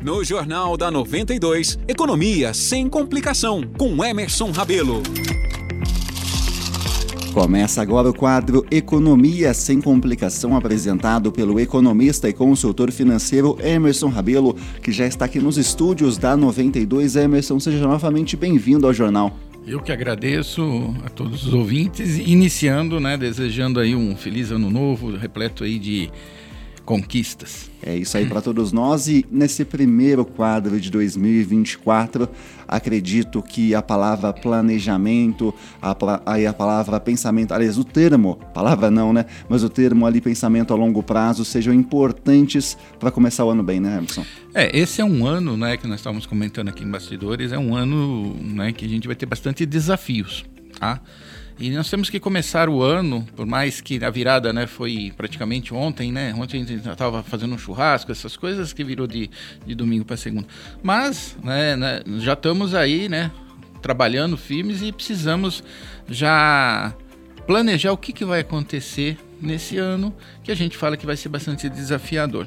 No Jornal da 92, Economia sem complicação, com Emerson Rabelo. Começa agora o quadro Economia sem complicação, apresentado pelo economista e consultor financeiro Emerson Rabelo, que já está aqui nos estúdios da 92. Emerson, seja novamente bem-vindo ao jornal. Eu que agradeço a todos os ouvintes, iniciando, né, desejando aí um feliz ano novo, repleto aí de conquistas. É isso aí para todos nós e nesse primeiro quadro de 2024, acredito que a palavra planejamento, a, aí a palavra pensamento, aliás, o termo, palavra não, né? Mas o termo ali pensamento a longo prazo sejam importantes para começar o ano bem, né, Emerson? É, esse é um ano, né, que nós estávamos comentando aqui em bastidores, é um ano, né, que a gente vai ter bastante desafios, tá? E nós temos que começar o ano, por mais que a virada né, foi praticamente ontem, né? Ontem a gente estava fazendo um churrasco, essas coisas que virou de, de domingo para segunda. Mas né, né, já estamos aí, né? Trabalhando firmes e precisamos já planejar o que, que vai acontecer nesse ano, que a gente fala que vai ser bastante desafiador.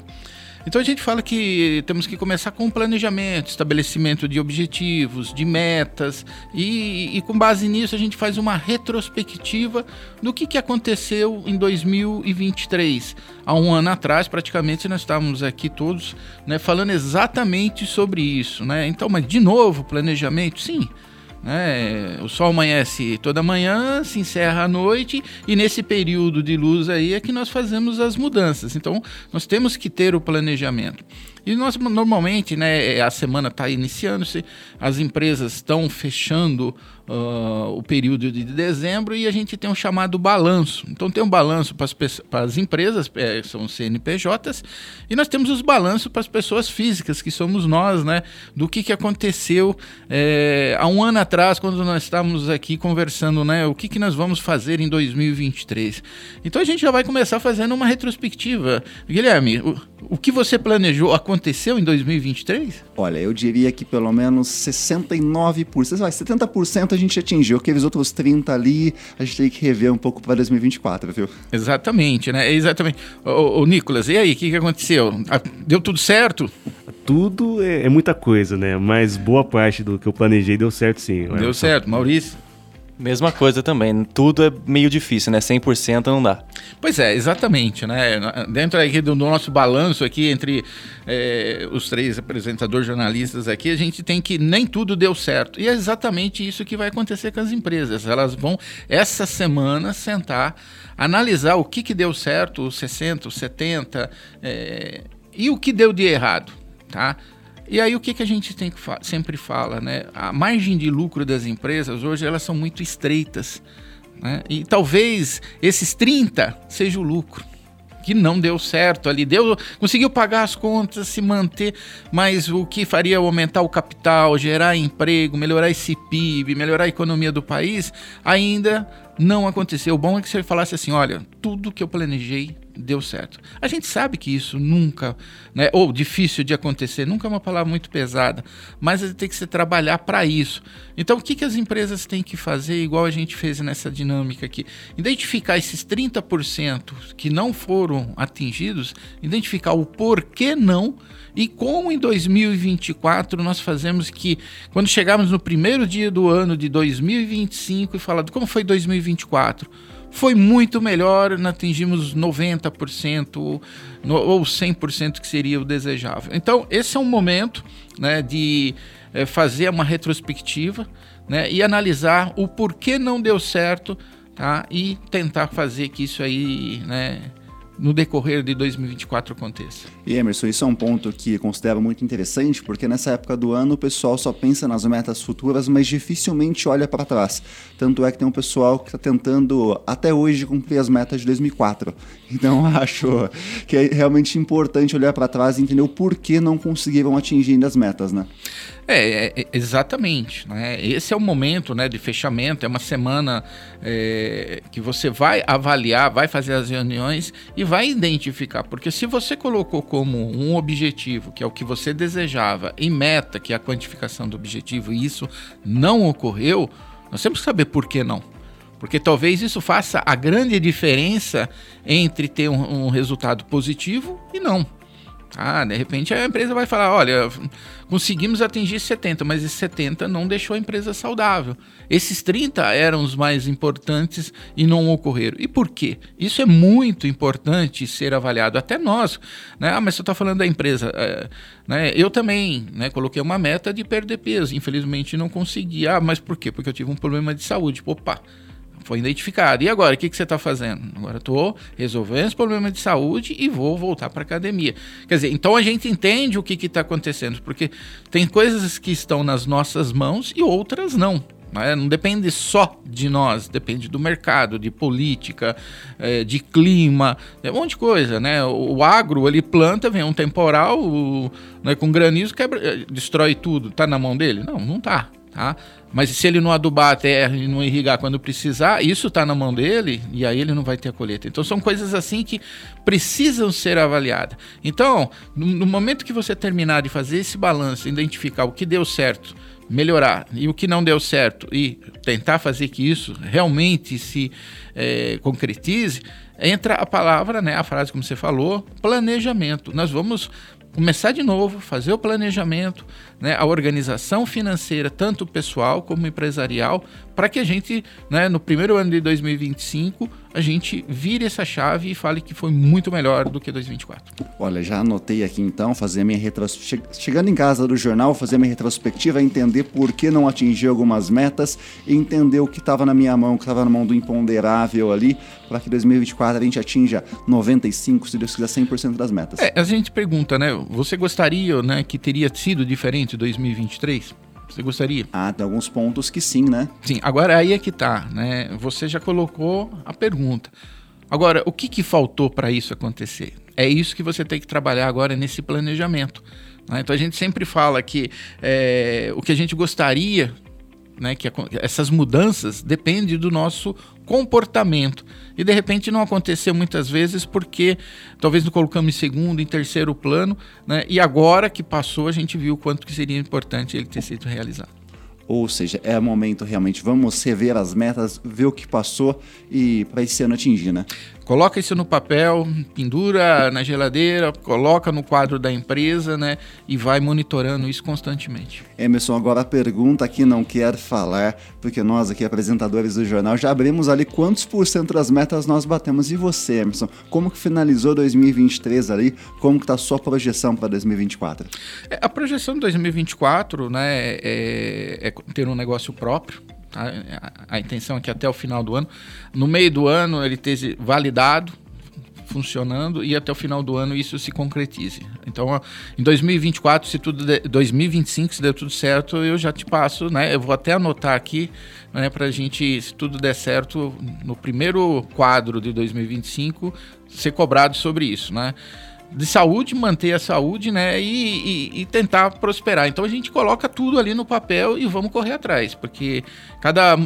Então a gente fala que temos que começar com um planejamento, estabelecimento de objetivos, de metas, e, e com base nisso a gente faz uma retrospectiva do que, que aconteceu em 2023. Há um ano atrás, praticamente, nós estávamos aqui todos né, falando exatamente sobre isso. Né? Então, mas de novo, planejamento, sim. Né? O sol amanhece toda manhã, se encerra à noite e nesse período de luz aí é que nós fazemos as mudanças. Então, nós temos que ter o planejamento. E nós normalmente, né, a semana está iniciando-se, as empresas estão fechando uh, o período de dezembro e a gente tem um chamado balanço. Então tem um balanço para as empresas, é, são CNPJs, e nós temos os balanços para as pessoas físicas, que somos nós, né, do que, que aconteceu é, há um ano atrás, quando nós estávamos aqui conversando, né, o que, que nós vamos fazer em 2023. Então a gente já vai começar fazendo uma retrospectiva. Guilherme, o, o que você planejou aconteceu em 2023? Olha, eu diria que pelo menos 69%, vai, 70% a gente atingiu. Aqueles outros 30% ali, a gente tem que rever um pouco para 2024, viu? Exatamente, né? Exatamente. Ô, ô Nicolas, e aí, o que, que aconteceu? Deu tudo certo? Tudo é, é, muita coisa, né? Mas boa parte do que eu planejei deu certo sim. Deu certo. Maurício? Mesma coisa também, tudo é meio difícil, né? 100% não dá. Pois é, exatamente, né? Dentro aqui do nosso balanço aqui entre é, os três apresentadores jornalistas aqui, a gente tem que nem tudo deu certo. E é exatamente isso que vai acontecer com as empresas. Elas vão, essa semana, sentar, analisar o que, que deu certo, os 60, os 70, é, e o que deu de errado, tá? E aí o que, que a gente tem que fa sempre fala, né? A margem de lucro das empresas hoje elas são muito estreitas. Né? E talvez esses 30 seja o lucro. Que não deu certo ali, deu, conseguiu pagar as contas, se manter, mas o que faria aumentar o capital, gerar emprego, melhorar esse PIB, melhorar a economia do país, ainda não aconteceu. O bom é que você falasse assim: olha, tudo que eu planejei deu certo. A gente sabe que isso nunca, né, ou difícil de acontecer, nunca é uma palavra muito pesada, mas tem que se trabalhar para isso. Então, o que, que as empresas têm que fazer, igual a gente fez nessa dinâmica aqui? Identificar esses 30% que não foram atingidos, identificar o porquê não e como em 2024 nós fazemos que, quando chegarmos no primeiro dia do ano de 2025 e falar como foi 2024, foi muito melhor, atingimos 90% ou 100% que seria o desejável. Então, esse é um momento né, de é, fazer uma retrospectiva né, e analisar o porquê não deu certo tá, e tentar fazer que isso aí né, no decorrer de 2024 aconteça. E Emerson, isso é um ponto que considero muito interessante, porque nessa época do ano o pessoal só pensa nas metas futuras, mas dificilmente olha para trás. Tanto é que tem um pessoal que está tentando até hoje cumprir as metas de 2004. Então acho que é realmente importante olhar para trás e entender o porquê não conseguiram atingir as metas, né? É, é, exatamente. Né? Esse é o momento né, de fechamento, é uma semana é, que você vai avaliar, vai fazer as reuniões e vai identificar. Porque se você colocou como um objetivo, que é o que você desejava, e meta, que é a quantificação do objetivo, e isso não ocorreu, nós temos que saber por que não. Porque talvez isso faça a grande diferença entre ter um, um resultado positivo e não. Ah, de repente a empresa vai falar, olha, conseguimos atingir 70, mas esse 70 não deixou a empresa saudável. Esses 30 eram os mais importantes e não ocorreram. E por quê? Isso é muito importante ser avaliado. Até nós, né? Ah, mas você está falando da empresa. É, né? Eu também né, coloquei uma meta de perder peso. Infelizmente não consegui. Ah, mas por quê? Porque eu tive um problema de saúde. Opa, foi identificado. E agora, o que, que você está fazendo? Agora estou resolvendo esse problema de saúde e vou voltar para a academia. Quer dizer, então a gente entende o que está acontecendo, porque tem coisas que estão nas nossas mãos e outras não. Né? Não depende só de nós, depende do mercado, de política, é, de clima, é um monte de coisa, né? O, agro, ele planta, vem um temporal né, com granizo, quebra, eh, destrói tudo. Está na mão dele? Não, não está. Tá? Mas se ele não adubar a terra e não irrigar quando precisar, isso está na mão dele e aí ele não vai ter a colheita. Então são coisas assim que precisam ser avaliadas. Então, no, momento que você terminar de fazer esse balanço, identificar o que deu certo, melhorar e o que não deu certo e tentar fazer que isso realmente se é, concretize, entra a palavra, né, a frase como você falou, planejamento. Nós vamos começar de novo, fazer o planejamento, né, a organização financeira, tanto pessoal como empresarial, para que a gente, né, no primeiro ano de 2025, a gente vire essa chave e fale que foi muito melhor do que 2024. Olha, já anotei aqui então, fazer minha retrospectiva. Chegando em casa do jornal, fazer minha retrospectiva, entender por que não atingi algumas metas, entender o que estava na minha mão, o que estava na mão do imponderável ali, para que 2024 a gente atinja 95, se Deus quiser, 100% das metas. É, a gente pergunta, né? Você gostaria, né, que teria sido diferente 2023? Você gostaria? Ah, tem alguns pontos que sim, né? Sim, agora aí é que tá, né? Você já colocou a pergunta. Agora, o que, que faltou para isso acontecer? É isso que você tem que trabalhar agora nesse planejamento. Né? Então a gente sempre fala que é, o que a gente gostaria né, que essas mudanças dependem do nosso comportamento. E de repente não aconteceu muitas vezes porque talvez não colocamos em segundo, em terceiro plano, né, e agora que passou a gente viu o quanto que seria importante ele ter sido realizado. Ou seja, é momento realmente, vamos rever as metas, ver o que passou e para esse ano atingir, né? Coloca isso no papel, pendura na geladeira, coloca no quadro da empresa, né? E vai monitorando isso constantemente. Emerson, agora a pergunta que não quer falar, porque nós aqui, apresentadores do jornal, já abrimos ali quantos por cento das metas nós batemos. E você, Emerson, como que finalizou 2023 ali? Como que tá a sua projeção para 2024? É, a projeção de 2024, né, é, é ter um negócio próprio, a, a, intenção é que até o final do ano, no meio do ano, ele esteja validado, funcionando e até o final do ano isso se concretize. Então, em 2024, se tudo de, 2025, se der tudo certo, eu já te passo, né? Eu vou até anotar aqui, né, para a gente, se tudo der certo, no primeiro quadro de 2025, ser cobrado sobre isso, né? De saúde, manter a saúde, né? E, e, e, tentar prosperar. Então a gente coloca tudo ali no papel e vamos correr atrás, porque cada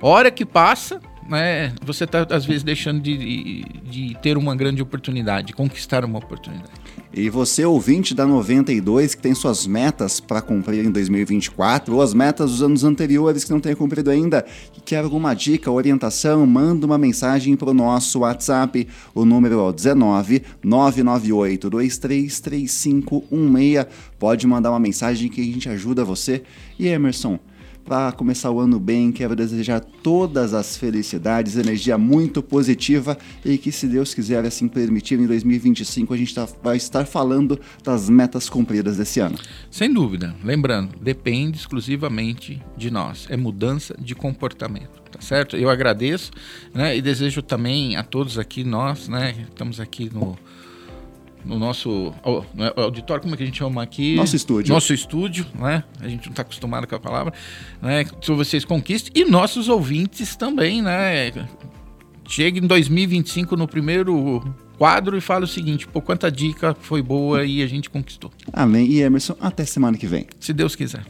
hora que passa, né? Você está às vezes deixando de, de ter uma grande oportunidade, de conquistar uma oportunidade. E você, ouvinte da 92, que tem suas metas para cumprir em 2024, ou as metas dos anos anteriores que não tenha cumprido ainda, que quer alguma dica, orientação, manda uma mensagem para o nosso WhatsApp. O número é o 19 998 233516. Pode mandar uma mensagem que a gente ajuda você. E Emerson, para começar o ano bem, quero desejar todas as felicidades, energia muito positiva e que, se Deus quiser assim permitir, em 2025 a gente tá, vai estar falando das metas cumpridas desse ano. Sem dúvida. Lembrando, depende exclusivamente de nós. É mudança de comportamento, tá certo? Eu agradeço né, e desejo também a todos aqui, nós, né, estamos aqui no no nosso né, auditório, como é que a gente chama aqui? Nosso estúdio. Nosso estúdio, né? A gente não está acostumado com a palavra, né? Que vocês conquistem e nossos ouvintes também, né? Chega em 2025 no primeiro quadro e fala o seguinte: pô, quanta dica foi boa e a gente conquistou. Amém. E Emerson, até semana que vem. Se Deus quiser.